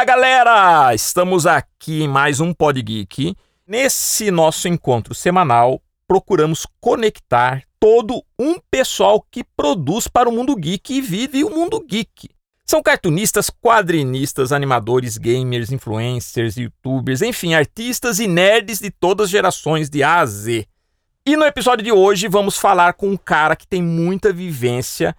Olá, galera! Estamos aqui em mais um Pod Geek. Nesse nosso encontro semanal, procuramos conectar todo um pessoal que produz para o mundo geek e vive o mundo geek. São cartunistas, quadrinistas, animadores, gamers, influencers, youtubers, enfim, artistas e nerds de todas as gerações de A a Z. E no episódio de hoje vamos falar com um cara que tem muita vivência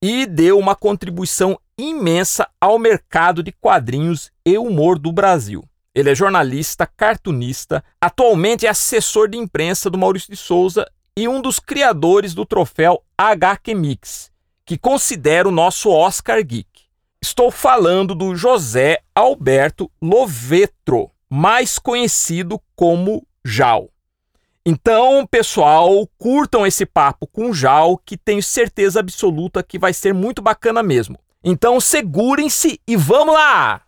e deu uma contribuição imensa ao mercado de quadrinhos e humor do Brasil. Ele é jornalista, cartunista, atualmente é assessor de imprensa do Maurício de Souza e um dos criadores do troféu HQ Mix, que considera o nosso Oscar Geek. Estou falando do José Alberto Lovetro, mais conhecido como Jal. Então, pessoal, curtam esse papo com Jal, que tenho certeza absoluta que vai ser muito bacana mesmo. Então, segurem-se e vamos lá!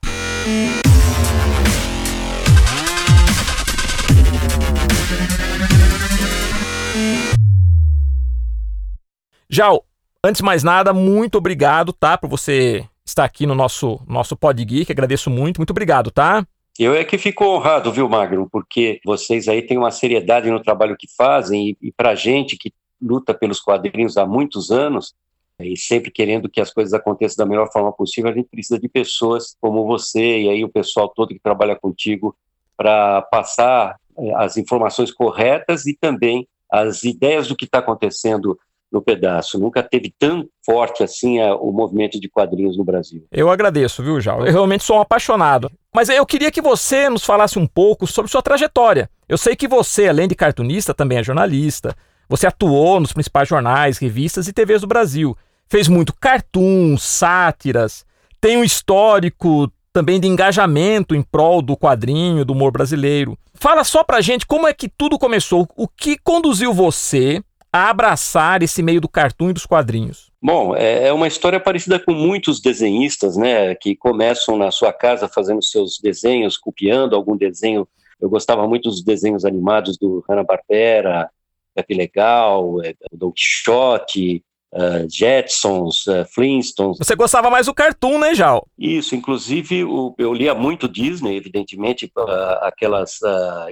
Jal, antes de mais nada, muito obrigado, tá, por você estar aqui no nosso nosso Pod Geek. Agradeço muito, muito obrigado, tá? Eu é que fico honrado, viu, Magno, porque vocês aí têm uma seriedade no trabalho que fazem e, e para gente que luta pelos quadrinhos há muitos anos e sempre querendo que as coisas aconteçam da melhor forma possível, a gente precisa de pessoas como você e aí o pessoal todo que trabalha contigo para passar eh, as informações corretas e também as ideias do que está acontecendo no pedaço. Nunca teve tão forte assim a, o movimento de quadrinhos no Brasil. Eu agradeço, viu, Jal? Eu realmente sou um apaixonado. Mas eu queria que você nos falasse um pouco sobre sua trajetória. Eu sei que você, além de cartunista, também é jornalista. Você atuou nos principais jornais, revistas e TVs do Brasil. Fez muito cartoon, sátiras. Tem um histórico também de engajamento em prol do quadrinho, do humor brasileiro. Fala só pra gente como é que tudo começou. O que conduziu você a abraçar esse meio do cartoon e dos quadrinhos? Bom, é, é uma história parecida com muitos desenhistas, né, que começam na sua casa fazendo seus desenhos, copiando algum desenho. Eu gostava muito dos desenhos animados do Hanna-Barbera, Pepe Legal, é, Don Quixote, Uh, Jetsons, uh, Flintstones. Você gostava mais do cartoon, né, Jal? Isso, inclusive o, eu lia muito Disney, evidentemente, uh, aquelas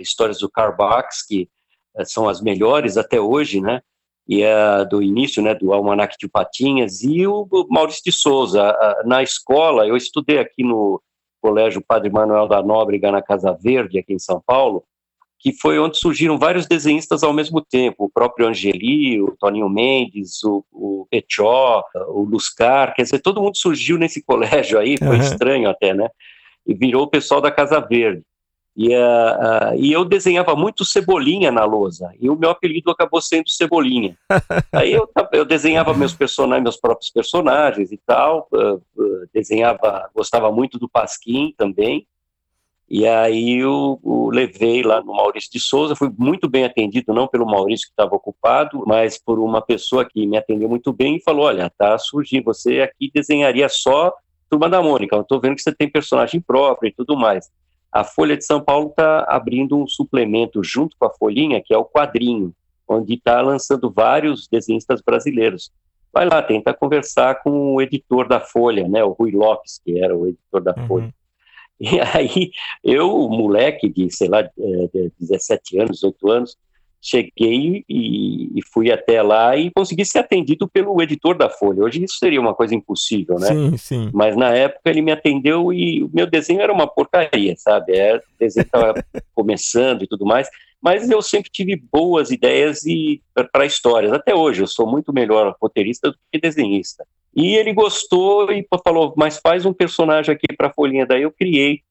histórias do Carl Barks, que são as melhores até hoje, né? E é do início, né, do Almanac de Patinhas, e o Maurício de Souza. Na escola, eu estudei aqui no Colégio Padre Manuel da Nóbrega, na Casa Verde, aqui em São Paulo, que foi onde surgiram vários desenhistas ao mesmo tempo, o próprio Angeli, o Toninho Mendes, o, o Petió, o Luscar, quer dizer, todo mundo surgiu nesse colégio aí, foi uhum. estranho até, né? E virou o pessoal da Casa Verde. E, uh, uh, e eu desenhava muito Cebolinha na lousa, e o meu apelido acabou sendo Cebolinha. Aí eu, eu desenhava meus personagens, meus próprios personagens e tal, uh, desenhava, gostava muito do Pasquim também, e aí eu, eu, levei lá no Maurício de Souza, fui muito bem atendido, não pelo Maurício que estava ocupado, mas por uma pessoa que me atendeu muito bem e falou, olha, tá surgindo, você aqui desenharia só Turma da Mônica, eu estou vendo que você tem personagem próprio e tudo mais. A Folha de São Paulo está abrindo um suplemento junto com a Folhinha, que é o quadrinho, onde está lançando vários desenhistas brasileiros. Vai lá, tenta conversar com o editor da Folha, né, o Rui Lopes, que era o editor da uhum. E aí, eu, moleque de, sei lá, de 17 anos, 18 anos, cheguei e, e, fui até lá e consegui ser atendido pelo editor da Folha. Hoje isso seria uma coisa impossível, né? Sim, sim. Mas na época ele me atendeu e o meu desenho era uma porcaria, sabe? Era, o desenho estava começando e tudo mais, mas eu sempre tive boas ideias e para histórias. Até hoje eu sou muito melhor roteirista do que desenhista. E ele gostou e falou: "Mas faz um personagem aqui para a Folhinha". Daí eu criei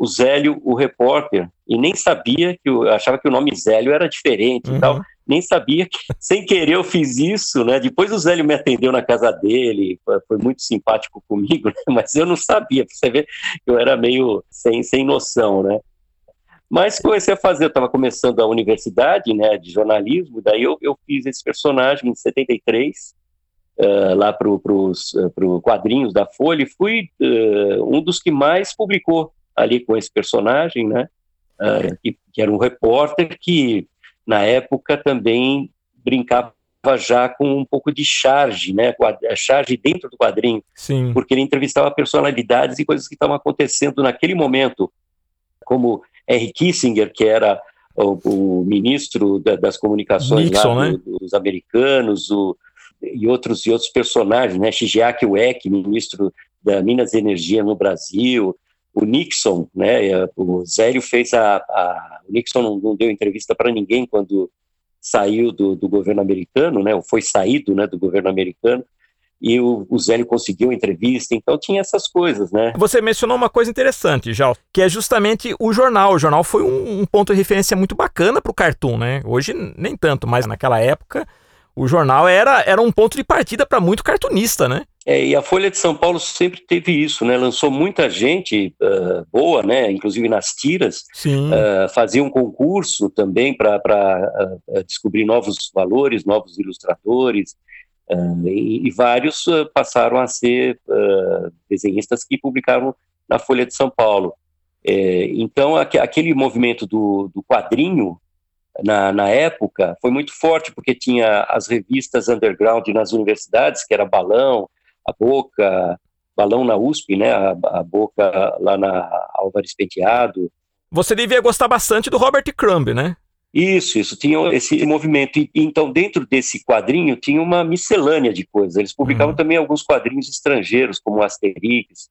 o Zélio, o repórter, e nem sabia que eu achava que o nome Zélio era diferente uhum. e tal. Nem sabia que, sem querer, eu fiz isso, né? Depois o Zélio me atendeu na casa dele, foi, muito simpático comigo, né? mas eu não sabia, pra você ver que eu era meio sem, sem noção, né? Mas comecei a fazer, eu estava começando a universidade, né, de jornalismo, daí eu, eu fiz esse personagem em 73, uh, lá para os uh, quadrinhos da Folha, e fui uh, um dos que mais publicou ali com esse personagem, né? Uh, que, que, era um repórter que, na época, também brincava já com um pouco de charge, né, charge dentro do quadrinho, Sim. porque ele entrevistava personalidades e coisas que estavam acontecendo naquele momento, como Henry Kissinger, que era o, o ministro da, das comunicações Nixon, lá, né? dos americanos, o, e outros e outros personagens, né, Shigeaki Ueki, ministro da Minas e Energia no Brasil, o Nixon, né, o Zélio fez a, a o Nixon não, não deu entrevista para ninguém quando saiu do, do, governo americano, né, ou foi saído, né, do governo americano, e o, o Zélio conseguiu entrevista, então tinha essas coisas, né. Você mencionou uma coisa interessante, já, que é justamente o jornal. O jornal foi um, um ponto de referência muito bacana para o cartoon, né. Hoje nem tanto, mas naquela época o jornal era, era um ponto de partida para muito cartunista, né? É, e a Folha de São Paulo sempre teve isso, né? Lançou muita gente uh, boa, né? Inclusive nas tiras. Uh, fazia um concurso também para uh, descobrir novos valores, novos ilustradores. E, e, vários passaram a ser desenhistas que publicaram na Folha de São Paulo. É, então, aquele movimento do, do quadrinho na, na, época foi muito forte, porque tinha as revistas underground nas universidades, que era Balão, A Boca, Balão na USP, né, a, a Boca lá na Álvares Penteado. Você devia gostar bastante do Robert Crumb, né? Isso, isso, tinha esse movimento. E, então, dentro desse quadrinho, tinha uma miscelânea de coisas. Eles publicavam uhum. também alguns quadrinhos estrangeiros, como Asterix,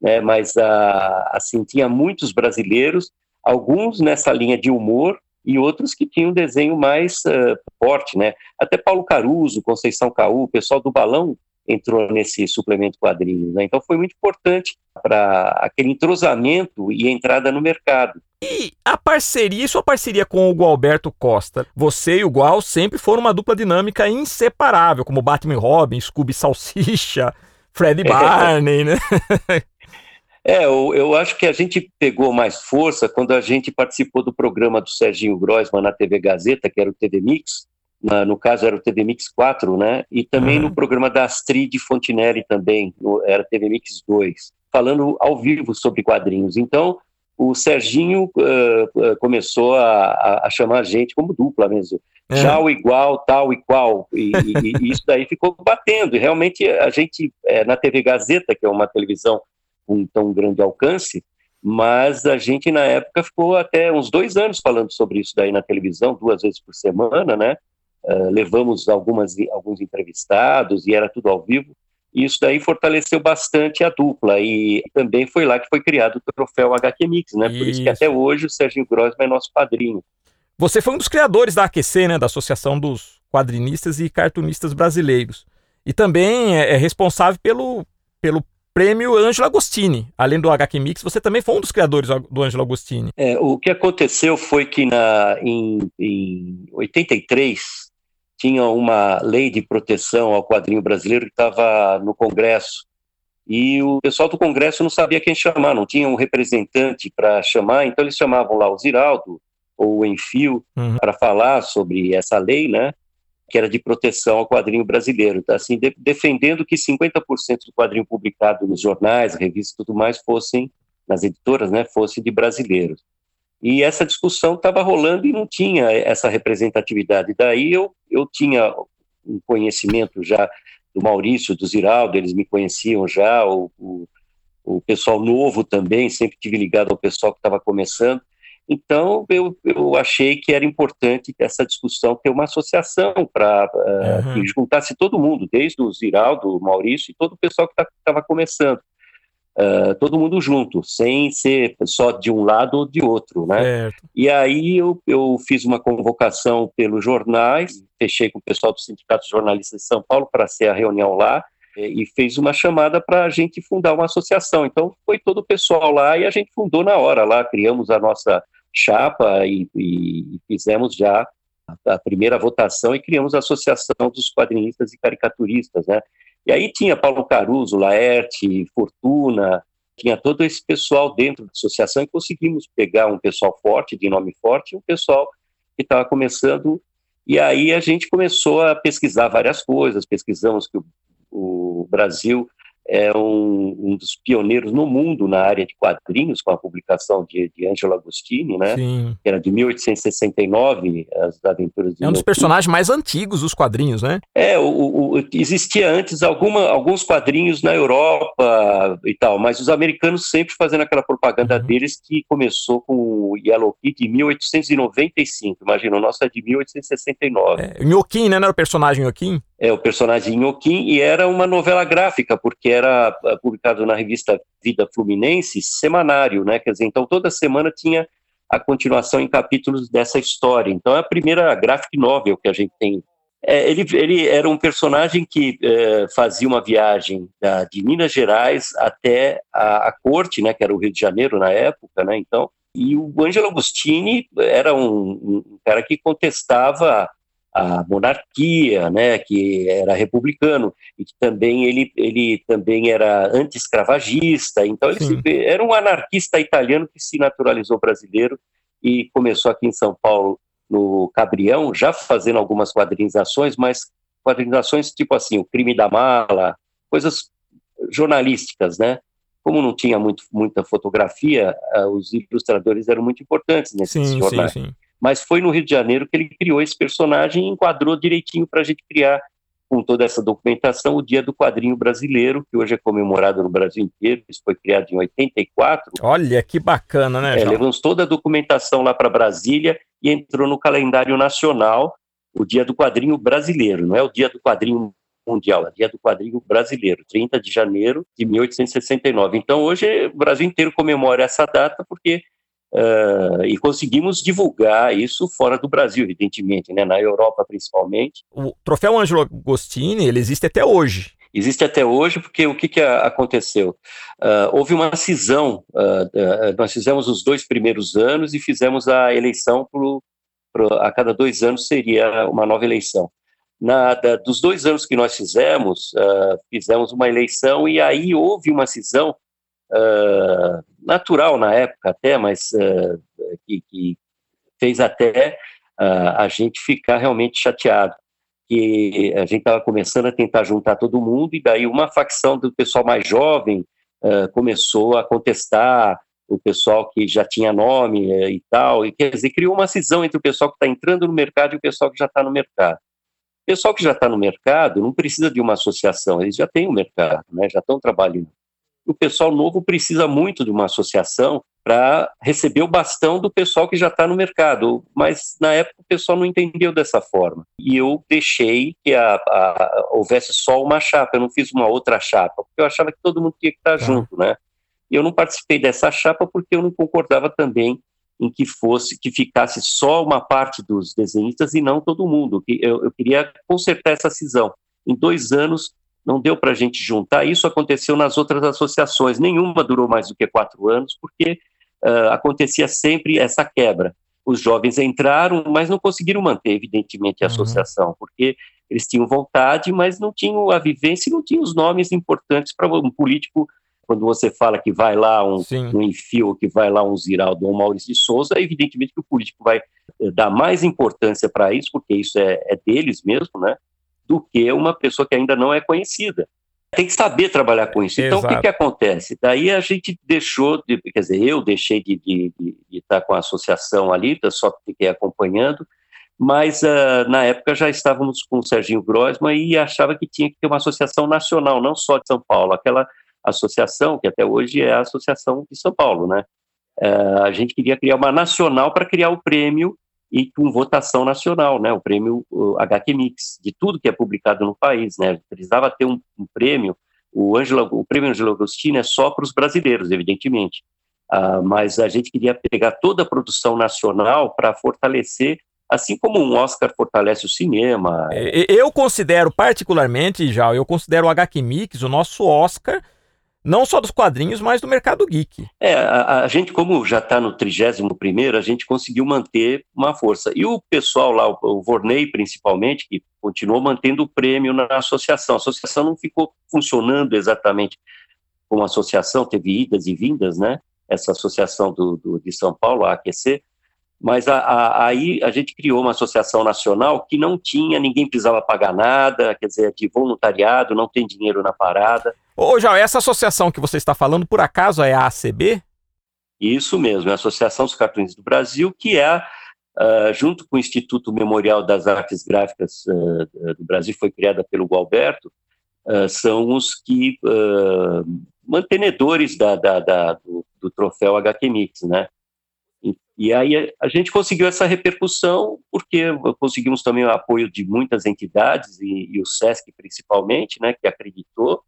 né, mas, ah, assim, tinha muitos brasileiros, alguns nessa linha de humor, e outros que tinham um desenho mais uh, forte, né? Até Paulo Caruso, Conceição Caú, o pessoal do Balão entrou nesse suplemento quadrinhos, né? Então foi muito importante para aquele entrosamento e entrada no mercado. E a parceria, sua parceria com o Gualberto Costa? Você e o Gual sempre foram uma dupla dinâmica inseparável, como Batman Robin, Scooby Salsicha, Fred Barney, né? É, eu, eu, acho que a gente pegou mais força quando a gente participou do programa do Serginho Groisman na TV Gazeta, que era o TV Mix, na, no caso era o TV Mix 4, né? E também uhum. no programa da Astrid Fontinelli também, no, era TV Mix 2, falando ao vivo sobre quadrinhos. Então, o Serginho uh, começou a, a, chamar a gente como dupla mesmo. É. O igual, tal e qual. E, e, e, isso daí ficou batendo. E realmente a gente, é, na TV Gazeta, que é uma televisão com tão grande alcance, mas a gente na época ficou até uns dois anos falando sobre isso daí na televisão, duas vezes por semana, né? Uh, levamos algumas, alguns entrevistados e era tudo ao vivo, e isso daí fortaleceu bastante a dupla, e também foi lá que foi criado o troféu HQ Mix, né? Por isso, isso que até hoje o Serginho Grossman é nosso padrinho. Você foi um dos criadores da AQC, né? Da Associação dos Quadrinistas e Cartunistas Brasileiros. E também é, é responsável pelo, pelo prêmio Ângelo Agostini. Além do HQ Mix, você também foi um dos criadores do Ângelo Agostini. É, o que aconteceu foi que na, em, em 83 tinha uma lei de proteção ao quadrinho brasileiro que estava no Congresso. E o pessoal do Congresso não sabia quem chamar, não tinha um representante para chamar, então eles chamavam lá o Ziraldo ou o Enfio uhum. para falar sobre essa lei, né? Que era de proteção ao quadrinho brasileiro, tá? assim, de, defendendo que 50% do quadrinho publicado nos jornais, revistas e tudo mais fossem, nas editoras, né, fosse de brasileiros. E essa discussão estava rolando e não tinha essa representatividade. Daí eu, eu tinha um conhecimento já do Maurício, do Ziraldo, eles me conheciam já, o, o, o pessoal novo também, sempre tive ligado ao pessoal que estava começando, então, eu, eu achei que era importante essa discussão ter uma associação para uh, uhum. que juntasse todo mundo, desde o Ziraldo, o Maurício e todo o pessoal que estava tá, começando. Uh, todo mundo junto, sem ser só de um lado ou de outro, né? Certo. E aí eu, eu fiz uma convocação pelos jornais, fechei com o pessoal do Sindicato de Jornalistas de São Paulo para ser a reunião lá, e fez uma chamada para a gente fundar uma associação. Então foi todo o pessoal lá e a gente fundou na hora lá, criamos a nossa chapa e, e, fizemos já a primeira votação e criamos a Associação dos Quadrinistas e Caricaturistas, né? E aí tinha Paulo Caruso, Laerte, Fortuna, tinha todo esse pessoal dentro da associação e conseguimos pegar um pessoal forte, de nome forte, um pessoal que estava começando. E aí a gente começou a pesquisar várias coisas, pesquisamos que o, o Brasil é um, um, dos pioneiros no mundo na área de quadrinhos, com a publicação de, de Angelo Agostini, né? Sim. Que era de 1869, As Aventuras de É um dos personagens mais antigos dos quadrinhos, né? É, o, o, existia antes alguma, alguns quadrinhos na Europa e tal, mas os americanos sempre fazendo aquela propaganda uhum. deles que começou com o Yellow Kid em 1895. Imagina, o nosso é de 1869. É, Nhoquim, né? Não era o personagem Nhoquim? É, o personagem Nhoquim, e era uma novela gráfica, porque era ah, publicado na revista Vida Fluminense, semanário, né? Quer dizer, então toda semana tinha a continuação em capítulos dessa história. Então é a primeira graphic novel que a gente tem. É, ele, ele era um personagem que é, fazia uma viagem da, de Minas Gerais até a, a, corte, né, que era o Rio de Janeiro na época, né, então, e o Angelo Agostini era um, um cara que contestava a monarquia, né, que era republicano e que também ele, ele também era anti-escravagista. Então ele se, era um anarquista italiano que se naturalizou brasileiro e começou aqui em São Paulo no Cabrião, já fazendo algumas quadrinizações, mas quadrinizações tipo assim, o crime da mala, coisas jornalísticas, né? Como não tinha muito, muita fotografia, uh, os ilustradores eram muito importantes nesses sim, jornais. Sim, sim mas foi no Rio de Janeiro que ele criou esse personagem e enquadrou direitinho para a gente criar, com toda essa documentação, o Dia do Quadrinho Brasileiro, que hoje é comemorado no Brasil inteiro. Isso foi criado em 84. Olha que bacana, né? É, levamos toda a documentação lá para Brasília e entrou no calendário nacional o Dia do Quadrinho Brasileiro, não é o Dia do Quadrinho Mundial, é o Dia do Quadrinho Brasileiro, 30 de janeiro de 1869. Então, hoje, o Brasil inteiro comemora essa data porque Uh, e conseguimos divulgar isso fora do Brasil, evidentemente, né, na Europa principalmente. O troféu Angelo Agostini, ele existe até hoje. Existe até hoje porque o que, que aconteceu? Uh, houve uma cisão, uh, nós fizemos os dois primeiros anos e fizemos a eleição pro, pro, a cada dois anos seria uma nova eleição. Na, da, dos dois anos que nós fizemos, fizemos uma eleição e aí houve uma cisão uh, natural na época até, mas uh, que, que, fez até uh, a gente ficar realmente chateado. Que a gente estava começando a tentar juntar todo mundo, e daí uma facção do pessoal mais jovem começou a contestar o pessoal que já tinha nome e tal, e quer dizer, criou uma cisão entre o pessoal que está entrando no mercado e o pessoal que já está no mercado. O pessoal que já está no mercado não precisa de uma associação, eles já têm o um mercado, né, já estão trabalhando o pessoal novo precisa muito de uma associação para receber o bastão do pessoal que já está no mercado. Mas na época o pessoal não entendeu dessa forma. E eu deixei que a, a, houvesse só uma chapa, eu não fiz uma outra chapa, porque eu achava que todo mundo tinha que estar tá junto, né? E eu não participei dessa chapa porque eu não concordava também em que fosse que ficasse só uma parte dos desenhistas e não todo mundo. Eu, eu queria consertar essa cisão. Em dois anos não deu para a gente juntar. Isso aconteceu nas outras associações, nenhuma durou mais do que quatro anos, porque uh, acontecia sempre essa quebra. Os jovens entraram, mas não conseguiram manter, evidentemente, a uhum. associação, porque eles tinham vontade, mas não tinham a vivência e não tinham os nomes importantes para um político. Quando você fala que vai lá um, um Enfio, que vai lá um Ziraldo ou um Maurício de Souza, evidentemente que o político vai eh, dar mais importância para isso, porque isso é, é deles mesmo, né? Do que uma pessoa que ainda não é conhecida. Tem que saber trabalhar com isso. Então, Exato. o que, que acontece? Daí a gente deixou, de, quer dizer, eu deixei de, de, de, de estar com a associação ali, só fiquei acompanhando, mas uh, na época já estávamos com o Serginho Grossman e achava que tinha que ter uma associação nacional, não só de São Paulo, aquela associação que até hoje é a Associação de São Paulo, né? Uh, a gente queria criar uma nacional para criar o prêmio e com votação nacional, né, o prêmio HQ Mix, de tudo que é publicado no país, né, precisava ter um, um prêmio, o, Angelo, o prêmio Angelo Agostini é só para os brasileiros, evidentemente, uh, mas a gente queria pegar toda a produção nacional para fortalecer assim como um Oscar fortalece o cinema. É, eu considero particularmente, já, eu considero o HQ Mix o nosso Oscar não só dos quadrinhos, mas do mercado geek. É, a, a gente, como já está no 31 a gente conseguiu manter uma força. E o pessoal lá, o, o Vorney principalmente, que continuou mantendo o prêmio na associação. A associação não ficou funcionando exatamente como associação, teve idas e vindas, né? Essa associação do, do de São Paulo, a AQC, Mas a, a, aí a gente criou uma associação nacional que não tinha, ninguém precisava pagar nada, quer dizer, de voluntariado, não tem dinheiro na parada. Ô, João, essa associação que você está falando, por acaso é a ACB? Isso mesmo, é a Associação dos Cartunistas do Brasil, que é, uh, junto com o Instituto Memorial das Artes Gráficas uh, do Brasil, foi criada pelo Gualberto, uh, são os que mantenedores da, da, da do, do, troféu HQ Mix, né? E, aí a gente conseguiu essa repercussão porque conseguimos também o apoio de muitas entidades e, e o SESC principalmente, né, que acreditou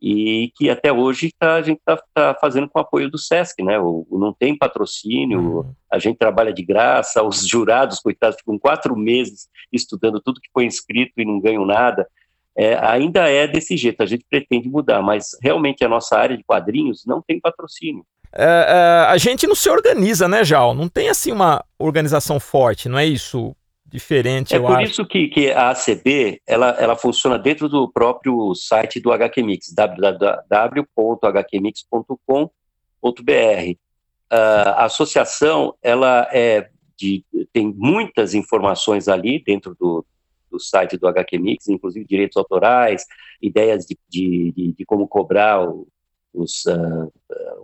e que até hoje tá, a gente está tá fazendo com o apoio do SESC, né? O, o não tem patrocínio, uhum. a gente trabalha de graça, os jurados, coitados, ficam quatro meses estudando tudo que foi inscrito e não ganham nada. É, ainda é desse jeito, a gente pretende mudar, mas realmente a nossa área de quadrinhos não tem patrocínio. É, é, a gente não se organiza, né, Jal? Não tem assim uma organização forte, não é isso? diferente, é por acho. isso que, que a ACB, ela, ela funciona dentro do próprio site do HQ Mix, www.hqmix.com.br. Uh, a associação, ela é de, tem muitas informações ali dentro do, do site do HQ Mix, inclusive direitos autorais, ideias de, de, de, de como cobrar o, os, uh,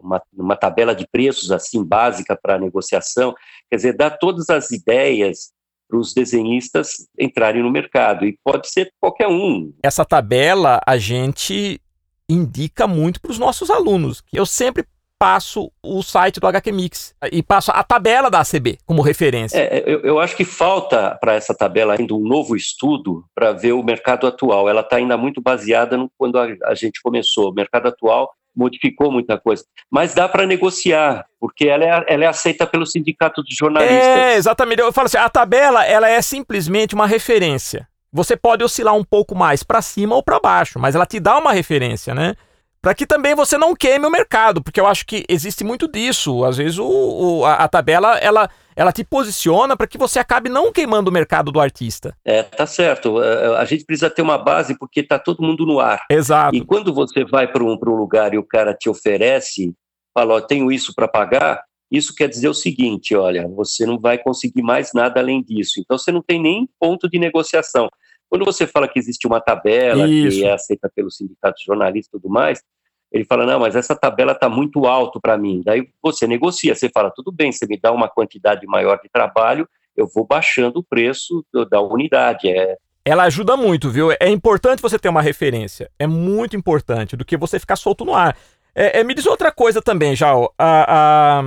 uma, uma, tabela de preços assim básica para negociação, quer dizer, dá todas as ideias para os desenhistas entrarem no mercado. E pode ser qualquer um. Essa tabela a gente indica muito para os nossos alunos. Eu sempre passo o site do HQ Mix e passo a tabela da ACB como referência. É, eu, eu, acho que falta para essa tabela ainda um novo estudo para ver o mercado atual. Ela está ainda muito baseada no quando a, a gente começou. O mercado atual modificou muita coisa. Mas dá para negociar, porque ela é, ela é aceita pelo sindicato de jornalistas. É, exatamente. Eu falo assim, a tabela ela é simplesmente uma referência. Você pode oscilar um pouco mais para cima ou para baixo, mas ela te dá uma referência, né? Para que também você não queime o mercado, porque eu acho que existe muito disso. Às vezes o, o a, a tabela ela ela te posiciona para que você acabe não queimando o mercado do artista. É, tá certo. É, é, a gente precisa ter uma base porque tá todo mundo no ar. Exato. E quando você vai para um, um lugar e o cara te oferece, fala, ó, tenho isso para pagar, isso quer dizer o seguinte, olha, você não vai conseguir mais nada além disso. Então você não tem nem ponto de negociação. Quando você fala que existe uma tabela isso. que é aceita pelo sindicato de jornalistas e tudo mais, ele fala, não, mas essa tabela está muito alto para mim. Daí você negocia, você fala, tudo bem, você me dá uma quantidade maior de trabalho, eu vou baixando o preço da unidade. É, ela ajuda muito, viu? É importante você ter uma referência. É muito importante do que você ficar solto no ar. É, é, me diz outra coisa também, Jal. A, a,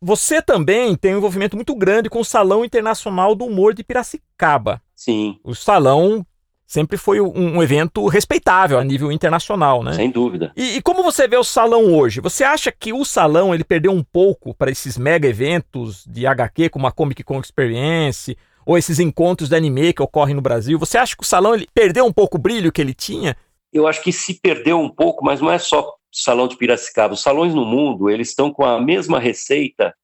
você também tem um envolvimento muito grande com o Salão Internacional do Humor de Piracicaba. Sim. O salão sempre foi um, um, evento respeitável a nível internacional, né? Sem dúvida. E, e, como você vê o salão hoje? Você acha que o salão ele perdeu um pouco para esses mega eventos de HQ, como a Comic Con Experience, ou esses encontros de anime que ocorrem no Brasil? Você acha que o salão ele perdeu um pouco o brilho que ele tinha? Eu acho que se perdeu um pouco, mas não é só o salão de Piracicaba. Os salões no mundo eles estão com a mesma receita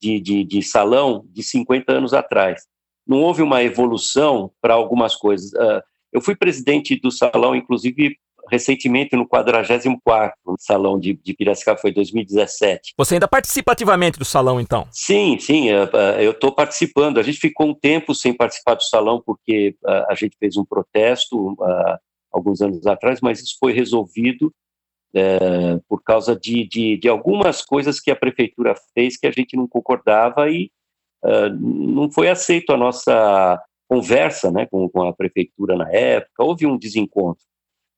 de, de, de salão de 50 anos atrás. Não houve uma evolução para algumas coisas. Uh, eu fui presidente do salão, inclusive, recentemente no 44º Salão de, de Piracicaba, foi 2017. Você ainda participa ativamente do salão, então? Sim, sim, é, é, eu estou participando. A gente ficou um tempo sem participar do salão porque a gente fez um protesto alguns anos atrás, mas isso foi resolvido é, por causa de, de, de, algumas coisas que a prefeitura fez que a gente não concordava e uh, não foi aceito a nossa conversa né, com, com a prefeitura na época, houve um desencontro,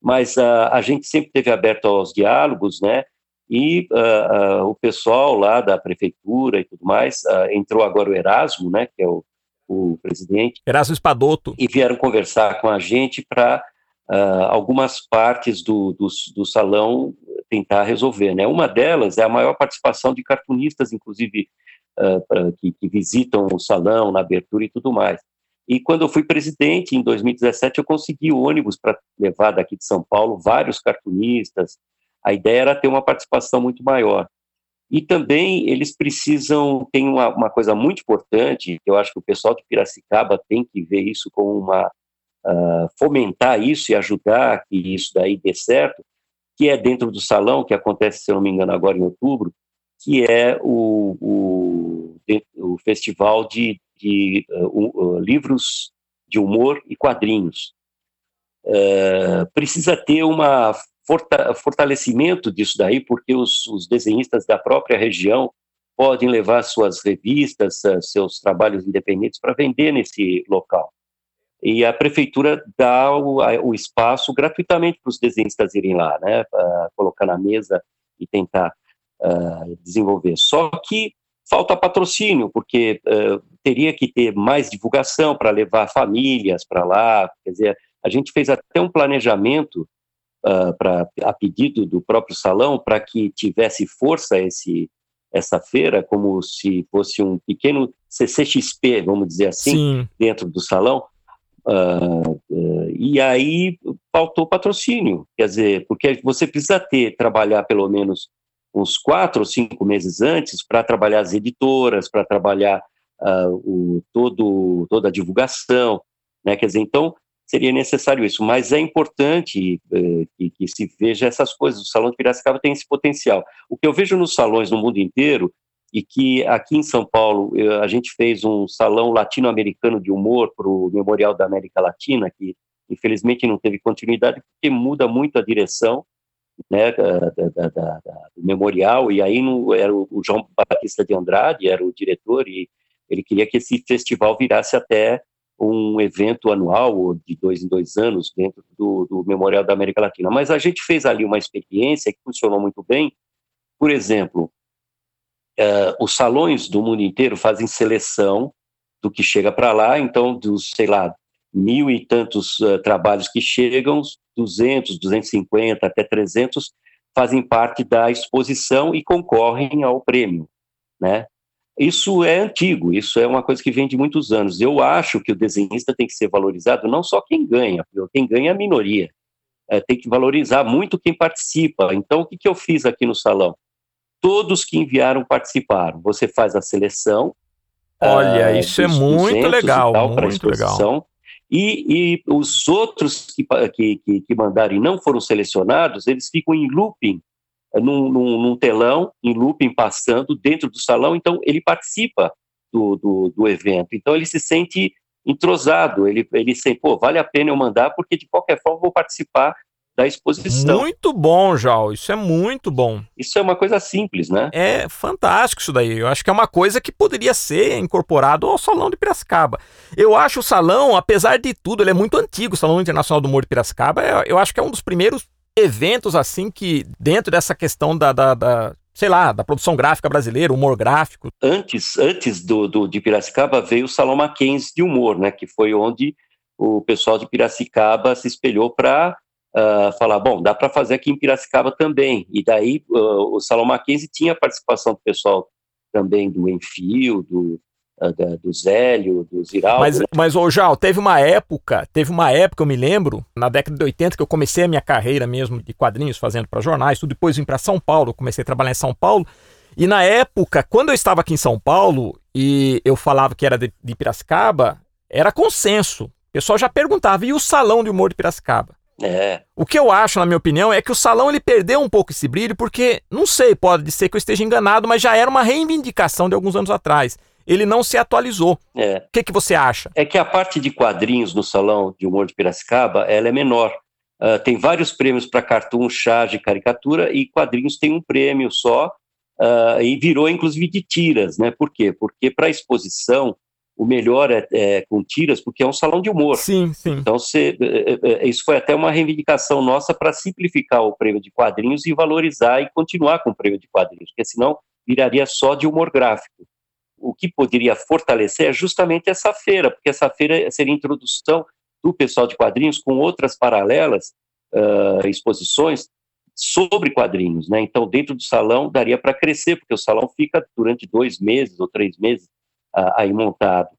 mas uh, a gente sempre teve aberto aos diálogos, né, e uh, uh, o pessoal lá da prefeitura e tudo mais, entrou agora o Erasmo, né, que é o, o presidente. Erasmo Espadoto. E vieram conversar com a gente para algumas partes do, do, do salão tentar resolver, né, uma delas é a maior participação de cartunistas, inclusive, que, que visitam o salão na abertura e tudo mais. E quando eu fui presidente, em 2017, eu consegui ônibus para levar daqui de São Paulo vários cartunistas. A ideia era ter uma participação muito maior. E também eles precisam, tem uma, uma coisa muito importante, eu acho que o pessoal de Piracicaba tem que ver isso como uma. Uh, fomentar isso e ajudar que isso daí dê certo, que é dentro do salão, que acontece, se eu não me engano, agora em outubro, que é o, o, o Festival de, de uh, uh, Livros de Humor e Quadrinhos. Uh, precisa ter um fortalecimento disso daí, porque os, os, desenhistas da própria região podem levar suas revistas, seus trabalhos independentes para vender nesse local. E a prefeitura dá o, o espaço gratuitamente para os desenhistas irem lá, né, colocar na mesa e tentar desenvolver. Só que falta patrocínio, porque uh, teria que ter mais divulgação para levar famílias para lá. Quer dizer, a gente fez até um planejamento uh, pra, a pedido do próprio salão para que tivesse força esse essa feira como se fosse um pequeno CCXP, vamos dizer assim, Sim. dentro do salão. Uh, uh, e aí faltou patrocínio, quer dizer, porque você precisa ter, trabalhar pelo menos uns quatro ou cinco meses antes para trabalhar as editoras, para trabalhar uh, o, todo, toda a divulgação, né? Quer dizer, então seria necessário isso, mas é importante uh, que, que, se veja essas coisas. O Salão de Piracicaba tem esse potencial. O que eu vejo nos salões no mundo inteiro e que aqui em São Paulo a gente fez um salão latino-americano de humor para o Memorial da América Latina, que infelizmente não teve continuidade porque muda muito a direção né, da, da, da, do memorial, e aí no, era o, João Batista de Andrade, era o diretor, e ele queria que esse festival virasse até um evento anual, de dois em dois anos, dentro do, do Memorial da América Latina. Mas a gente fez ali uma experiência que funcionou muito bem. Por exemplo, uh, os salões do mundo inteiro fazem seleção do que chega para lá, então, dos, sei lá, mil e tantos uh, trabalhos que chegam, 200, 250, até 300 fazem parte da exposição e concorrem ao prêmio, né? Isso é antigo, isso é uma coisa que vem de muitos anos. Eu acho que o desenhista tem que ser valorizado não só quem ganha, quem ganha é a minoria. É, tem que valorizar muito quem participa. Então, o que, que eu fiz aqui no salão? Todos que enviaram participaram. Você faz a seleção. Olha, uh, isso é muito legal, muito legal. E, e os outros que, que, que, mandaram e não foram selecionados, eles ficam em looping, eh, num, num, num telão, em looping passando dentro do salão, então ele participa do, do, do evento. Então ele se sente entrosado, ele, ele sente, pô, vale a pena eu mandar, porque de qualquer forma vou participar da exposição. Muito bom, Jal. Isso é muito bom. Isso é uma coisa simples, né? É fantástico isso daí. Eu acho que é uma coisa que poderia ser incorporado ao Salão de Piracicaba. Eu acho o salão, apesar de tudo, ele é muito antigo. O Salão Internacional do Humor de Piracicaba, é, eu acho que é um dos primeiros eventos assim que dentro dessa questão da, da, da sei lá, da produção gráfica brasileira, humor gráfico. Antes, antes do, do, de Piracicaba veio o Salão Mackenzie de Humor, né, que foi onde o pessoal de Piracicaba se espelhou para uh, falar, bom, dá para fazer aqui em Piracicaba também. E daí uh, o Salão Mackenzie tinha participação do pessoal também do Enfio, do, uh, do Zélio, do Ziraldo. Mas, né? mas ô Jal, teve uma época, teve uma época, eu me lembro, na década de 80, que eu comecei a minha carreira mesmo de quadrinhos, fazendo para jornais, tudo depois vim para São Paulo, comecei a trabalhar em São Paulo, e na época, quando eu estava aqui em São Paulo e eu falava que era de, de Piracicaba, era consenso. O pessoal já perguntava, e o Salão de Humor de Piracicaba? É. O que eu acho, na minha opinião, é que o salão ele perdeu um pouco esse brilho, porque, não sei, pode ser que eu esteja enganado, mas já era uma reivindicação de alguns anos atrás. Ele não se atualizou. É. O que, que você acha? É que a parte de quadrinhos no Salão de Humor de Piracicaba, ela é menor. Uh, tem vários prêmios para cartoon, charge, caricatura, e quadrinhos tem um prêmio só, uh, e virou inclusive de tiras, né? Por quê? Porque para exposição o melhor é, é, com tiras, porque é um salão de humor. Sim, sim. Então, você, é, é, é, isso foi até uma reivindicação nossa para simplificar o prêmio de quadrinhos e valorizar e continuar com o prêmio de quadrinhos, porque senão viraria só de humor gráfico. O que poderia fortalecer é justamente essa feira, porque essa feira seria a introdução do pessoal de quadrinhos com outras paralelas uh, exposições sobre quadrinhos, né? Então, dentro do salão daria para crescer, porque o salão fica durante dois meses ou três meses aí montado.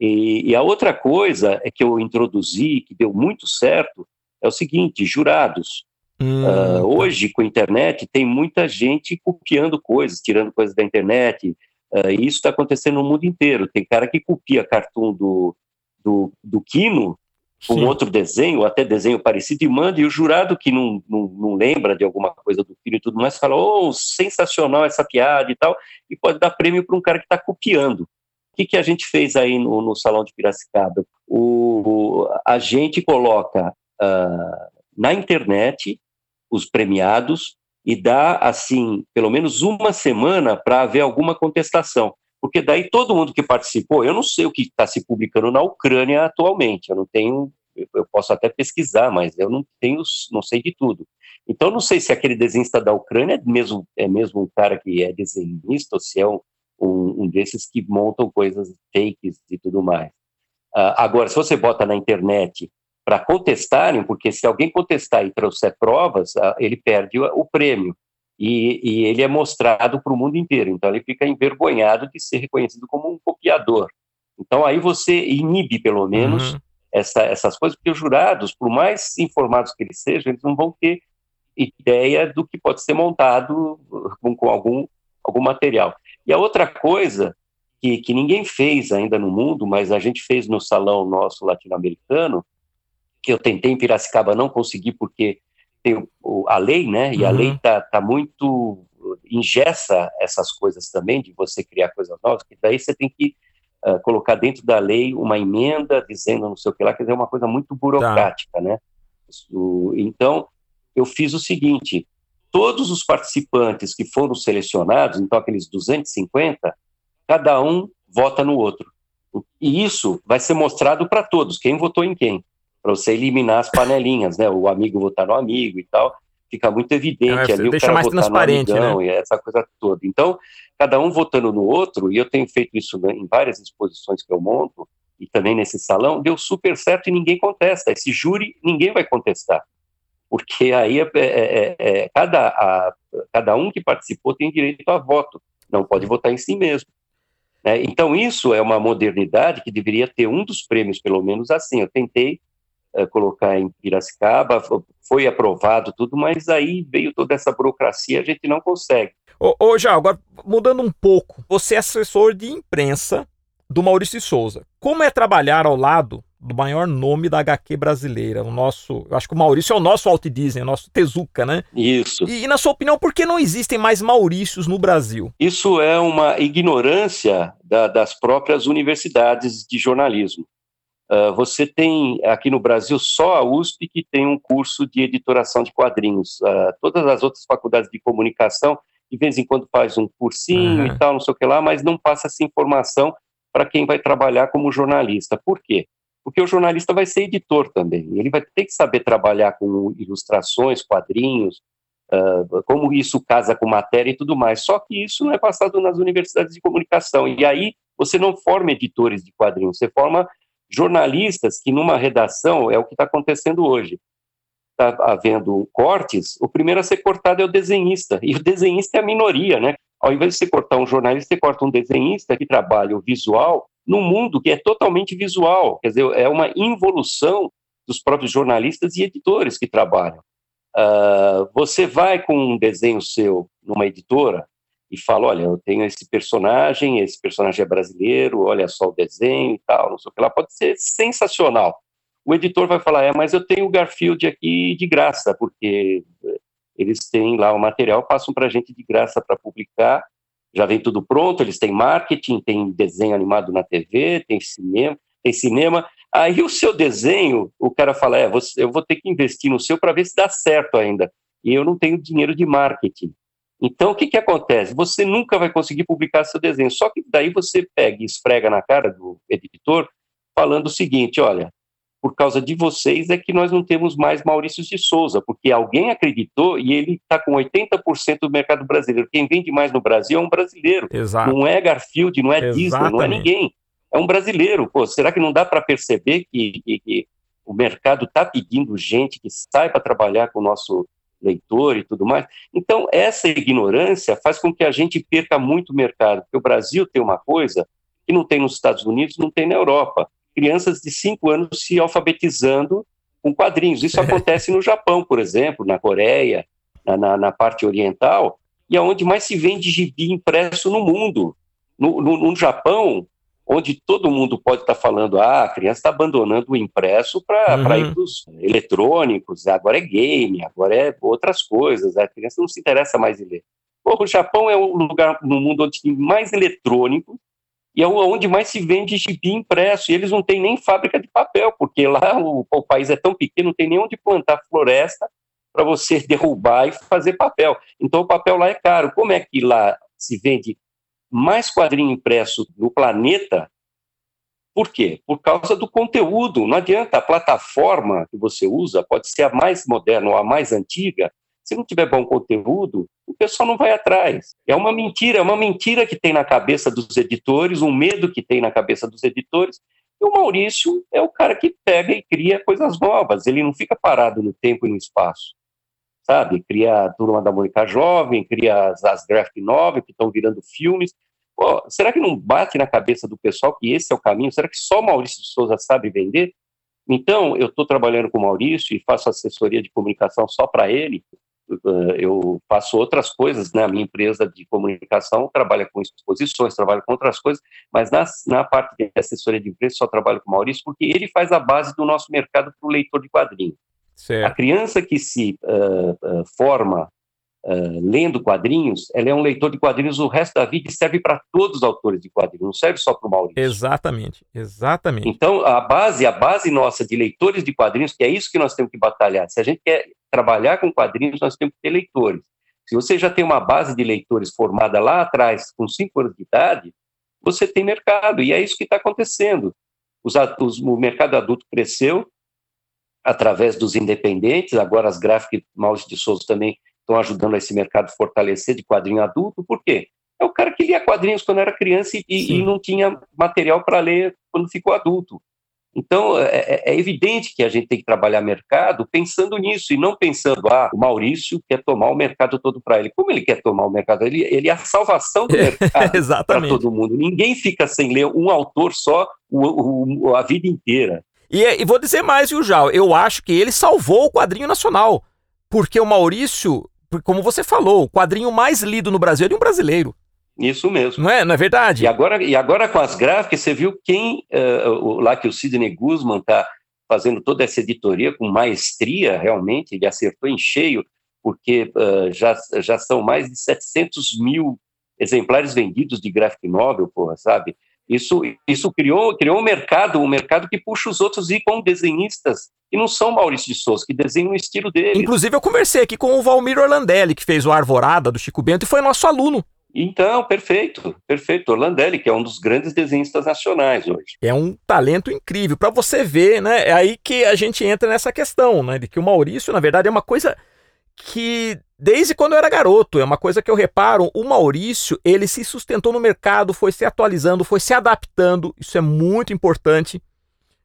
E, e, a outra coisa é que eu introduzi, que deu muito certo, é o seguinte: jurados. Hum. Uh, hoje, com a internet, tem muita gente copiando coisas, tirando coisas da internet, uh, e isso está acontecendo no mundo inteiro. Tem cara que copia cartoon do, do, do Kino com Sim. outro desenho, ou até desenho parecido, e manda, e o jurado que não, não, não lembra de alguma coisa do Kino e tudo mais, fala, oh, sensacional essa piada e tal, e pode dar prêmio para um cara que está copiando. Que, que a gente fez aí no, no Salão de Piracicaba? O, a gente coloca uh, na internet os premiados e dá, assim, pelo menos uma semana para haver alguma contestação. Porque daí todo mundo que participou, eu não sei o que está se publicando na Ucrânia atualmente, eu não tenho, eu posso até pesquisar, mas eu não tenho, não sei de tudo. Então, não sei se aquele desenhista da Ucrânia é mesmo, é mesmo um cara que é desenhista ou se é um, um, um desses que montam coisas fakes e tudo mais. Uh, agora, se você bota na internet para contestarem, porque se alguém contestar e trouxer provas, uh, ele perde o, o prêmio. E, e, ele é mostrado para o mundo inteiro. Então, ele fica envergonhado de ser reconhecido como um copiador. Então, aí você inibe, pelo menos, uhum. essa, essas coisas, porque os jurados, por mais informados que eles sejam, eles não vão ter ideia do que pode ser montado com, com algum, algum material. E a outra coisa que, que ninguém fez ainda no mundo, mas a gente fez no salão nosso latino-americano, que eu tentei em Piracicaba, não consegui porque tem o, a lei, né? E uhum. a lei está tá muito ingessa essas coisas também, de você criar coisas novas, que daí você tem que uh, colocar dentro da lei uma emenda dizendo não sei o que lá, quer dizer, é uma coisa muito burocrática, tá. né? Isso, então, eu fiz o seguinte: todos os participantes que foram selecionados, então aqueles 250, cada um vota no outro. E isso vai ser mostrado para todos, quem votou em quem, para você eliminar as panelinhas, né? O amigo votar no amigo e tal. Fica muito evidente é, ali o cara mais votar transparente, no amigão né? e essa coisa toda. Então, cada um votando no outro, e eu tenho feito isso em várias exposições que eu monto, e também nesse salão, deu super certo e ninguém contesta. Esse júri, ninguém vai contestar porque aí é, é, é, é, cada, a, cada um que participou tem direito a voto, não pode votar em si mesmo. Né? Então, isso é uma modernidade que deveria ter um dos prêmios, pelo menos assim. Eu tentei é, colocar em Piracicaba, foi aprovado tudo, mas aí veio toda essa burocracia, a gente não consegue. Ô, ô já, agora mudando um pouco, você é assessor de imprensa do Maurício Souza. Como é trabalhar ao lado do maior nome da HQ brasileira. O nosso, acho que o Maurício é o nosso Walt Disney, o nosso Tezuka, né? Isso. E, e, na sua opinião, por que não existem mais Maurícios no Brasil? Isso é uma ignorância da, das próprias universidades de jornalismo. Uh, você tem aqui no Brasil só a USP que tem um curso de editoração de quadrinhos. Uh, todas as outras faculdades de comunicação, de vez em quando faz um cursinho uhum. e tal, não sei o que lá, mas não passa essa informação para quem vai trabalhar como jornalista. Por quê? Porque o jornalista vai ser editor também. Ele vai ter que saber trabalhar com ilustrações, quadrinhos, uh, como isso casa com matéria e tudo mais. Só que isso não é passado nas universidades de comunicação. E aí você não forma editores de quadrinhos, você forma jornalistas que numa redação é o que está acontecendo hoje. Está havendo cortes, o primeiro a ser cortado é o desenhista, e o desenhista é a minoria, né? Ao invés de você cortar um jornalista, você corta um desenhista que trabalha o visual num mundo que é totalmente visual, quer dizer, é uma involução dos próprios jornalistas e editores que trabalham. Uh, você vai com um desenho seu numa editora e fala, olha, eu tenho esse personagem, esse personagem é brasileiro, olha só o desenho e tal, não sei o que lá, pode ser sensacional. O editor vai falar, é, mas eu tenho o Garfield aqui de graça, porque eles têm lá o material, passam para a gente de graça para publicar, já vem tudo pronto, eles têm marketing, tem desenho animado na TV, tem cinema, tem cinema. Aí o seu desenho, o cara fala, é, eu vou ter que investir no seu para ver se dá certo ainda. E eu não tenho dinheiro de marketing. Então, o que, que acontece? Você nunca vai conseguir publicar seu desenho. Só que daí você pega e esfrega na cara do editor, falando o seguinte: olha, por causa de vocês é que nós não temos mais Maurício de Souza, porque alguém acreditou e ele está com 80% do mercado brasileiro. Quem vende mais no Brasil é um brasileiro. Exato. Não é Garfield, não é Exatamente. Disney, não é ninguém. É um brasileiro. Pô, será que não dá para perceber que, que, que, o mercado está pedindo gente que saiba trabalhar com o nosso leitor e tudo mais? Então, essa ignorância faz com que a gente perca muito mercado, porque o Brasil tem uma coisa que não tem nos Estados Unidos, não tem na Europa crianças de 5 anos se alfabetizando com quadrinhos. Isso acontece no Japão, por exemplo, na Coreia, na, na, na parte oriental, e é onde mais se vende gibi impresso no mundo. No, no, no Japão, onde todo mundo pode estar falando, ah, a criança está abandonando o impresso para uhum. ir para os eletrônicos, agora é game, agora é outras coisas, a criança não se interessa mais em ler. Pô, o Japão é o lugar no mundo onde tem mais eletrônico e é onde mais se vende gibi impresso, e eles não têm nem fábrica de papel, porque lá o, o país é tão pequeno, não tem nem onde plantar floresta para você derrubar e fazer papel. Então o papel lá é caro. Como é que lá se vende mais quadrinho impresso no planeta? Por quê? Por causa do conteúdo. Não adianta a plataforma que você usa, pode ser a mais moderna ou a mais antiga, se não tiver bom conteúdo, o pessoal não vai atrás. É uma mentira, é uma mentira que tem na cabeça dos editores, um medo que tem na cabeça dos editores. E o Maurício é o cara que pega e cria coisas novas, ele não fica parado no tempo e no espaço. Sabe? Cria a Turma da Mônica Jovem, cria as, as graphic novels que estão virando filmes. Pô, será que não bate na cabeça do pessoal que esse é o caminho? Será que só Maurício de Souza sabe vender? Então, eu estou trabalhando com o Maurício e faço assessoria de comunicação só para ele, eu faço outras coisas, né? A minha empresa de comunicação trabalha com exposições, trabalha com outras coisas, mas na, na parte de assessoria de imprensa só trabalho com o Maurício porque ele faz a base do nosso mercado para o leitor de quadrinhos. A criança que se uh, uh, forma uh, lendo quadrinhos, ela é um leitor de quadrinhos o resto da vida e serve para todos os autores de quadrinhos, não serve só para o Maurício. Exatamente, exatamente. Então, a base, a base nossa de leitores de quadrinhos, que é isso que nós temos que batalhar. Se a gente quer trabalhar com quadrinhos, nós temos que ter leitores. Se você já tem uma base de leitores formada lá atrás, com cinco anos de idade, você tem mercado, e é isso que está acontecendo. Os, o mercado adulto cresceu através dos independentes, agora as gráficas Maurício de Souza também estão ajudando esse mercado a fortalecer de quadrinho adulto, por quê? É o cara que lia quadrinhos quando era criança e, e não tinha material para ler quando ficou adulto. Então, é, é, é, evidente que a gente tem que trabalhar mercado pensando nisso e não pensando, ah, o Maurício quer tomar o mercado todo para ele. Como ele quer tomar o mercado? Ele, ele é a salvação do mercado para todo mundo. Ninguém fica sem ler um autor só o, o, a vida inteira. E, e vou dizer mais, viu, Jal? Eu acho que ele salvou o quadrinho nacional. Porque o Maurício como você falou, o quadrinho mais lido no Brasil é de um brasileiro. Isso mesmo. Não é, não é verdade? E agora, e agora com as gráficas, você viu quem, uh, lá que o Sidney Guzman está fazendo toda essa editoria com maestria, realmente, ele acertou em cheio, porque uh, já, já são mais de 700 mil exemplares vendidos de graphic novel, porra, sabe? Isso, isso criou, criou um mercado, um mercado que puxa os outros e com desenhistas que não são Maurício de Souza, que desenham o estilo dele. Inclusive, eu conversei aqui com o Valmir Orlandelli, que fez o Arvorada do Chico Bento e foi nosso aluno. Então, perfeito, perfeito. Orlandelli, que é um dos grandes desenhistas nacionais hoje. É um talento incrível. Para você ver, né? É aí que a gente entra nessa questão, né? De que o Maurício, na verdade, é uma coisa que desde quando eu era garoto, é uma coisa que eu reparo, o Maurício, ele se sustentou no mercado, foi se atualizando, foi se adaptando, isso é muito importante,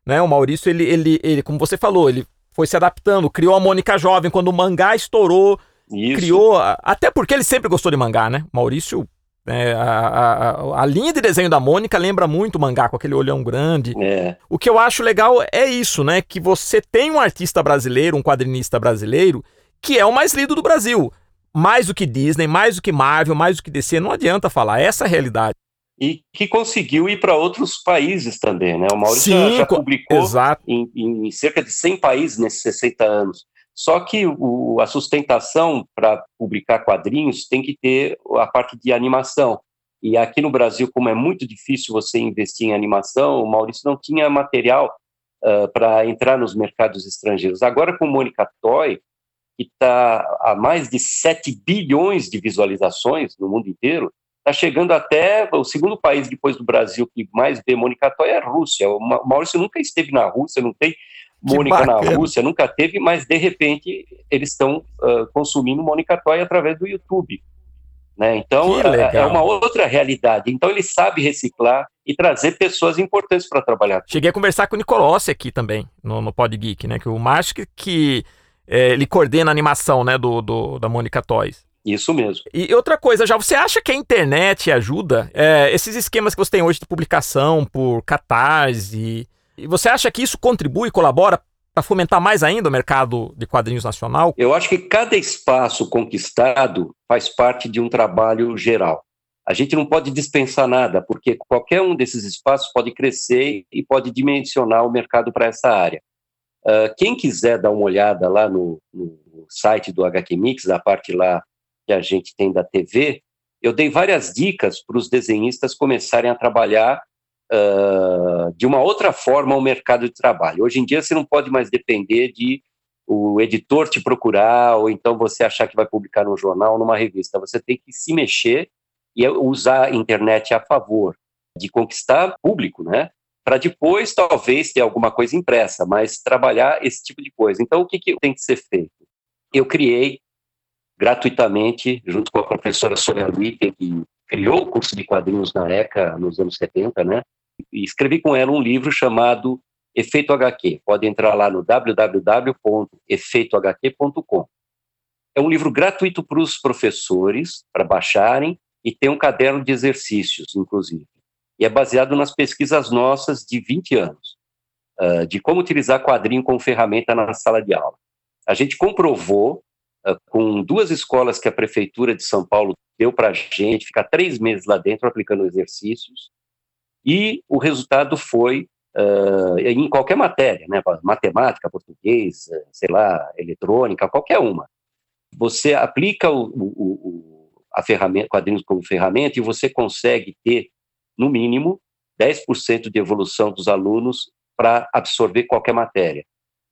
né? O Maurício, ele, ele, ele como você falou, ele foi se adaptando, criou a Mônica Jovem quando o mangá estourou, isso. criou, até porque ele sempre gostou de mangá, né? Maurício, é, a, a, a, linha de desenho da Mônica lembra muito o mangá, com aquele olhão grande. É. O que eu acho legal é isso, né? Que você tem um artista brasileiro, um quadrinista brasileiro, que é o mais lido do Brasil. Mais do que Disney, mais do que Marvel, mais do que DC, não adianta falar, essa é a realidade. E que conseguiu ir para outros países também, né? O Maurício Sim, já, já publicou em, em, cerca de 100 países nesses 60 anos. Só que o, a sustentação para publicar quadrinhos tem que ter a parte de animação. E aqui no Brasil, como é muito difícil você investir em animação, o Maurício não tinha material uh, para entrar nos mercados estrangeiros. Agora, com Mônica Toy, que está a mais de 7 bilhões de visualizações no mundo inteiro, está chegando até o segundo país depois do Brasil que mais vê Mônica Toy é a Rússia. O Maurício nunca esteve na Rússia, não tem Mônica na Rússia, nunca teve, mas de repente eles estão uh, consumindo Mônica Toy através do YouTube. Né? Então é, é uma outra realidade. Então ele sabe reciclar e trazer pessoas importantes para trabalhar. Cheguei a conversar com o Nicolossi aqui também, no, no Pod Geek, né? Que o Márcio que, que é, ele coordena a animação, né, do, do da Mônica Toys. Isso mesmo. E outra coisa, já você acha que a internet ajuda? É, esses esquemas que você tem hoje de publicação por catarse, e você acha que isso contribui, colabora para fomentar mais ainda o mercado de quadrinhos nacional? Eu acho que cada espaço conquistado faz parte de um trabalho geral. A gente não pode dispensar nada, porque qualquer um desses espaços pode crescer e pode dimensionar o mercado para essa área. Uh, quem quiser dar uma olhada lá no, no, site do HQ Mix, da parte lá que a gente tem da TV, eu dei várias dicas para os desenhistas começarem a trabalhar uh, de uma outra forma o mercado de trabalho. Hoje em dia você não pode mais depender de o editor te procurar ou então você achar que vai publicar no jornal, numa revista. Você tem que se mexer e usar a internet a favor de conquistar público, né? Para depois, talvez, ter alguma coisa impressa, mas trabalhar esse tipo de coisa. Então, o que, que tem que ser feito? Eu criei gratuitamente, junto com a professora Sônia Lippen, que criou o curso de quadrinhos na ECA nos anos 70, né? Escrevi com ela um livro chamado Efeito HQ. Pode entrar lá no www.efeitohq.com. É um livro gratuito para os professores, para baixarem, e tem um caderno de exercícios, inclusive. E é baseado nas pesquisas nossas de 20 anos, uh, de como utilizar quadrinho como ferramenta na sala de aula. A gente comprovou, uh, com duas escolas que a Prefeitura de São Paulo deu para a gente, ficar três meses lá dentro aplicando exercícios, e o resultado foi uh, em qualquer matéria, né, matemática, português, sei lá, eletrônica, qualquer uma. Você aplica o, o, o, a ferramenta, quadrinhos como ferramenta e você consegue ter, no mínimo, 10% de evolução dos alunos para absorver qualquer matéria.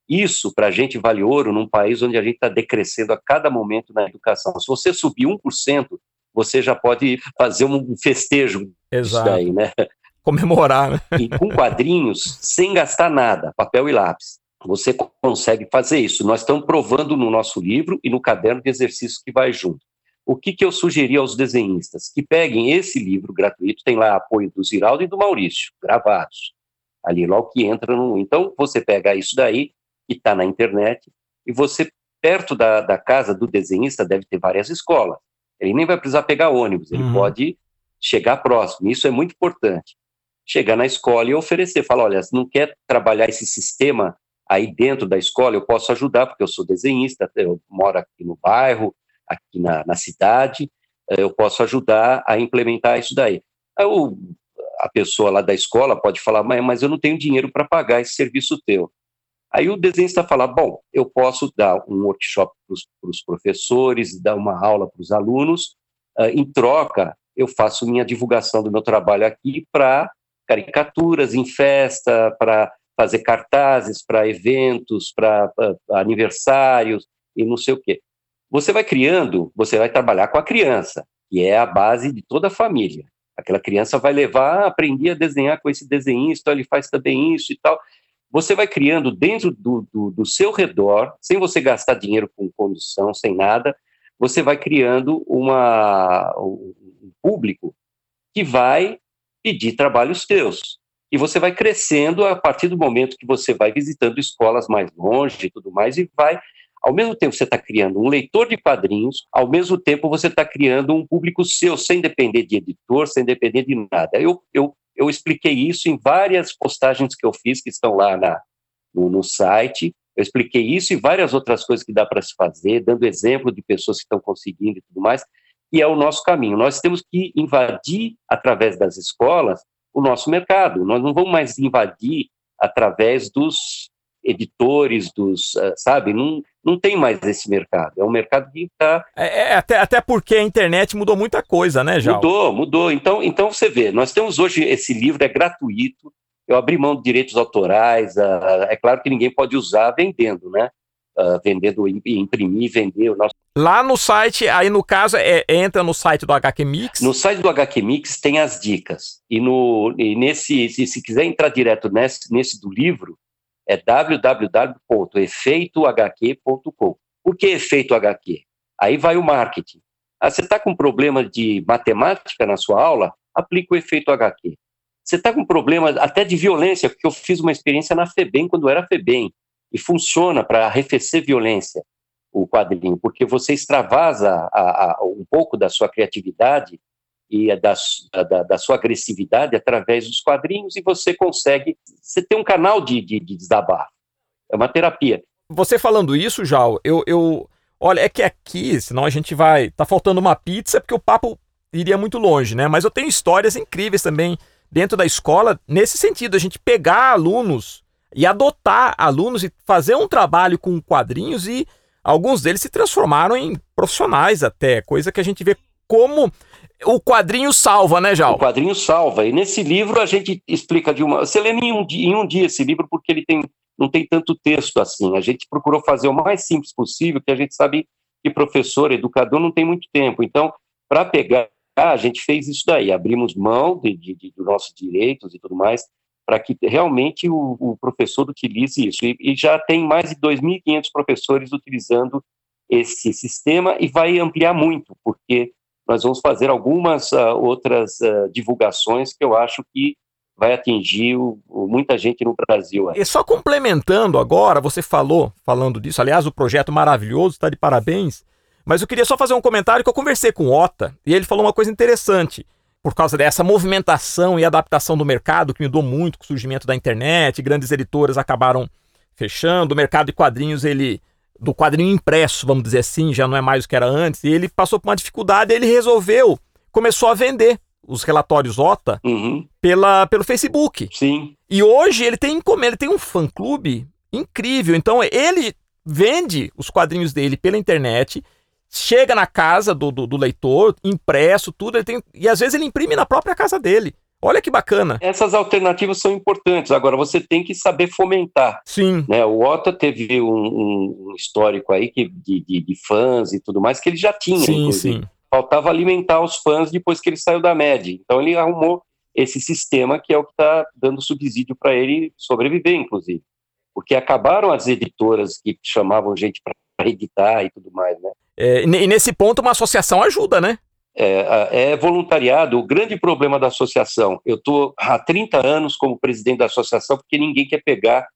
Isso, para a gente, vale ouro num país onde a gente está decrescendo a cada momento na educação. Se você subir 1%, você já pode fazer um festejo Exato. disso daí, né? Comemorar, né? E com quadrinhos, sem gastar nada, papel e lápis. Você consegue fazer isso. Nós estamos provando no nosso livro e no caderno de exercícios que vai junto. O que, que eu sugeri aos desenhistas? Que peguem esse livro gratuito, tem lá apoio do Ziraldo e do Maurício, gravados. Ali, logo que entra no. Então, você pega isso daí, que está na internet, e você, perto da, da casa do desenhista, deve ter várias escolas. Ele nem vai precisar pegar ônibus, ele uhum. pode chegar próximo. Isso é muito importante chegar na escola e oferecer, falar, olha, se não quer trabalhar esse sistema aí dentro da escola, eu posso ajudar, porque eu sou desenhista, eu moro aqui no bairro, aqui na, na cidade, eh, eu posso ajudar a implementar isso daí. Aí o, a pessoa lá da escola pode falar, mas eu não tenho dinheiro para pagar esse serviço teu. Aí o desenhista fala, bom, eu posso dar um workshop para os professores, dar uma aula para os alunos, uh, em troca eu faço minha divulgação do meu trabalho aqui para caricaturas em festa, para fazer cartazes para eventos, para aniversários e não sei o quê. Você vai criando, você vai trabalhar com a criança, que é a base de toda a família. Aquela criança vai levar, aprender a desenhar com esse desenhista, ele faz também isso e tal. Você vai criando dentro do, do, do seu redor, sem você gastar dinheiro com condução, sem nada, você vai criando uma, um público que vai pedir trabalhos teus. E você vai crescendo a partir do momento que você vai visitando escolas mais longe e tudo mais, e vai, ao mesmo tempo você está criando um leitor de quadrinhos, ao mesmo tempo você está criando um público seu, sem depender de editor, sem depender de nada. Eu, eu, eu expliquei isso em várias postagens que eu fiz, que estão lá na, no, no site, eu expliquei isso e várias outras coisas que dá para se fazer, dando exemplo de pessoas que estão conseguindo e tudo mais e é o nosso caminho. Nós temos que invadir, através das escolas, o nosso mercado. Nós não vamos mais invadir através dos editores, dos, uh, sabe? Não, não tem mais esse mercado. É um mercado que está. É, é, até, até porque a internet mudou muita coisa, né, João? Mudou, mudou. Então, então você vê, nós temos hoje esse livro, é gratuito. Eu abri mão de direitos autorais. Uh, é claro que ninguém pode usar vendendo, né? Uh, vendendo, imprimir, vender. O nosso Lá no site, aí no caso, é, entra no site do HQ Mix. No site do HQ Mix tem as dicas. E, no, e nesse, se, se quiser entrar direto nesse, nesse do livro, é www.efeitohq.com. Por que efeito HQ? Aí vai o marketing. Ah, você está com problema de matemática na sua aula? Aplica o efeito HQ. Você está com problema até de violência, porque eu fiz uma experiência na FEBEM, quando era FEBEM, e funciona para arrefecer violência o quadrinho, porque você extravasa a, a, um pouco da sua criatividade e da, da, da, sua agressividade através dos quadrinhos e você consegue, você tem um canal de, de, de desabafo, é uma terapia. Você falando isso, Jal, eu, eu, olha, é que aqui, senão a gente vai, tá faltando uma pizza porque o papo iria muito longe, né? Mas eu tenho histórias incríveis também dentro da escola, nesse sentido, a gente pegar alunos e adotar alunos e fazer um trabalho com quadrinhos e Alguns deles se transformaram em profissionais até, coisa que a gente vê como o quadrinho salva, né, Jal? O quadrinho salva. E nesse livro a gente explica de uma. Você lê em um dia, em um dia esse livro porque ele tem não tem tanto texto assim. A gente procurou fazer o mais simples possível, que a gente sabe que professor, educador não tem muito tempo. Então, para pegar, a gente fez isso daí, abrimos mão de, de, de dos nossos direitos e tudo mais, para que realmente o, o, professor utilize isso. E, e já tem mais de 2.500 professores utilizando esse sistema e vai ampliar muito, porque nós vamos fazer algumas uh, outras uh, divulgações que eu acho que vai atingir o, o, muita gente no Brasil. E só complementando agora, você falou, falando disso, aliás, o projeto maravilhoso, está de parabéns, mas eu queria só fazer um comentário que eu conversei com o Ota, e ele falou uma coisa interessante, por causa dessa movimentação e adaptação do mercado, que mudou muito com o surgimento da internet, grandes editoras acabaram fechando, o mercado de quadrinhos, ele do quadrinho impresso, vamos dizer assim, já não é mais o que era antes, e ele passou por uma dificuldade, ele resolveu, começou a vender os relatórios OTA uhum. pela, pelo Facebook. Sim. E hoje ele tem ele tem um fã clube incrível. Então ele vende os quadrinhos dele pela internet, chega na casa do, do, do leitor, impresso, tudo, ele tem, e às vezes ele imprime na própria casa dele. Olha que bacana. Essas alternativas são importantes. Agora, você tem que saber fomentar. Sim. Né? O Ota teve um, um histórico aí que, de, de, de, fãs e tudo mais que ele já tinha. Sim, inclusive. sim faltava alimentar os fãs depois que ele saiu da média. Então ele arrumou esse sistema que é o que está dando subsídio para ele sobreviver, inclusive. Porque acabaram as editoras que chamavam gente para editar e tudo mais, né? É, e nesse ponto uma associação ajuda, né? É, é, voluntariado. O grande problema da associação, eu estou há 30 anos como presidente da associação porque ninguém quer pegar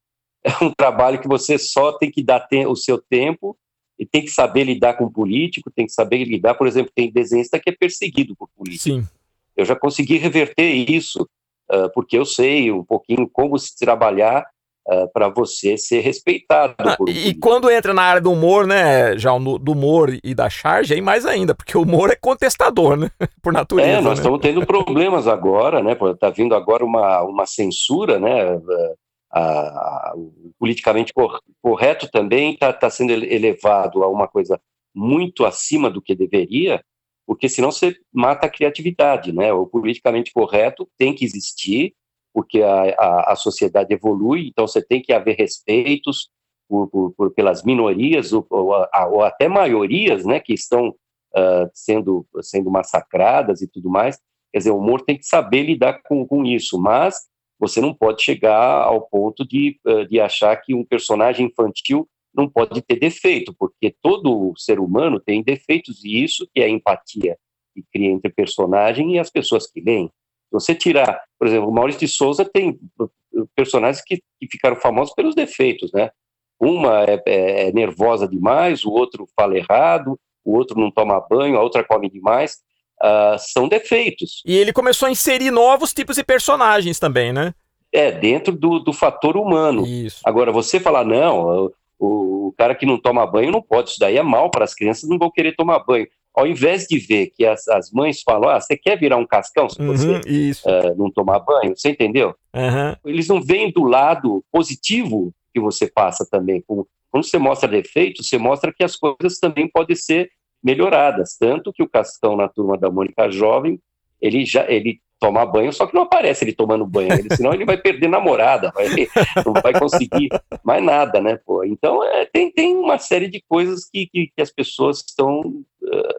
um trabalho que você só tem que dar o seu tempo e tem que saber lidar com político, tem que saber lidar, por exemplo, tem desenhista que é perseguido por político. Sim. Eu já consegui reverter isso, uh, porque eu sei um pouquinho como se trabalhar uh, para você ser respeitado. Ah, e, e quando entra na área do humor, né, já no, do humor e da charge, aí mais ainda, porque o humor é contestador, né, por natureza. É, nós né? estamos tendo problemas agora, né, está vindo agora uma, uma censura, né, a, a, o politicamente correto também está tá sendo elevado a uma coisa muito acima do que deveria, porque senão você mata a criatividade, né? O politicamente correto tem que existir, porque a, a, a sociedade evolui, então você tem que haver respeitos por, por, por pelas minorias ou, ou, ou, até maiorias, né, que estão uh, sendo, sendo massacradas e tudo mais. Quer dizer, o humor tem que saber lidar com, com isso, mas você não pode chegar ao ponto de, eh, de achar que um personagem infantil não pode ter defeito, porque todo ser humano tem defeitos, e isso que é empatia que cria entre personagem e as pessoas que leem. Você tirar, por exemplo, o Maurício de Souza tem personagens que, que ficaram famosos pelos defeitos, né? Uma é, é, é nervosa demais, o outro fala errado, o outro não toma banho, a outra come demais uh, são defeitos. E ele começou a inserir novos tipos de personagens também, né? É, dentro do, do fator humano. Isso. Agora, você falar, não, o, o cara que não toma banho não pode, isso daí é mal para as crianças, não vão querer tomar banho. Ao invés de ver que as, as mães falam, ah, você quer virar um cascão se uhum, você uh, não tomar banho, você entendeu? Uhum. Eles não veem do lado positivo que você passa também. Quando você mostra defeitos, você mostra que as coisas também podem ser melhoradas. Tanto que o Cascão, na turma da Mônica Jovem, ele já ele toma banho, só que não aparece ele tomando banho, ele, senão ele vai perder namorada, vai, não vai conseguir mais nada, né? Pô? Então é, tem, tem uma série de coisas que, que, que as pessoas estão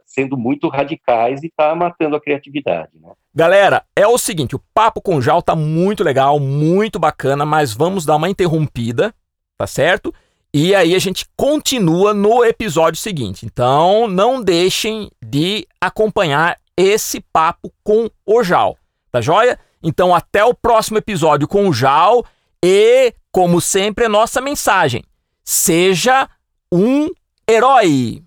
sendo muito radicais e está matando a criatividade. Né? Galera, é o seguinte: o papo com o Jal tá muito legal, muito bacana, mas vamos dar uma interrompida, tá certo? E aí a gente continua no episódio seguinte. Então não deixem de acompanhar esse papo com o Jal. Tá joia? Então até o próximo episódio com o Jal e, como sempre, a nossa mensagem: seja um herói.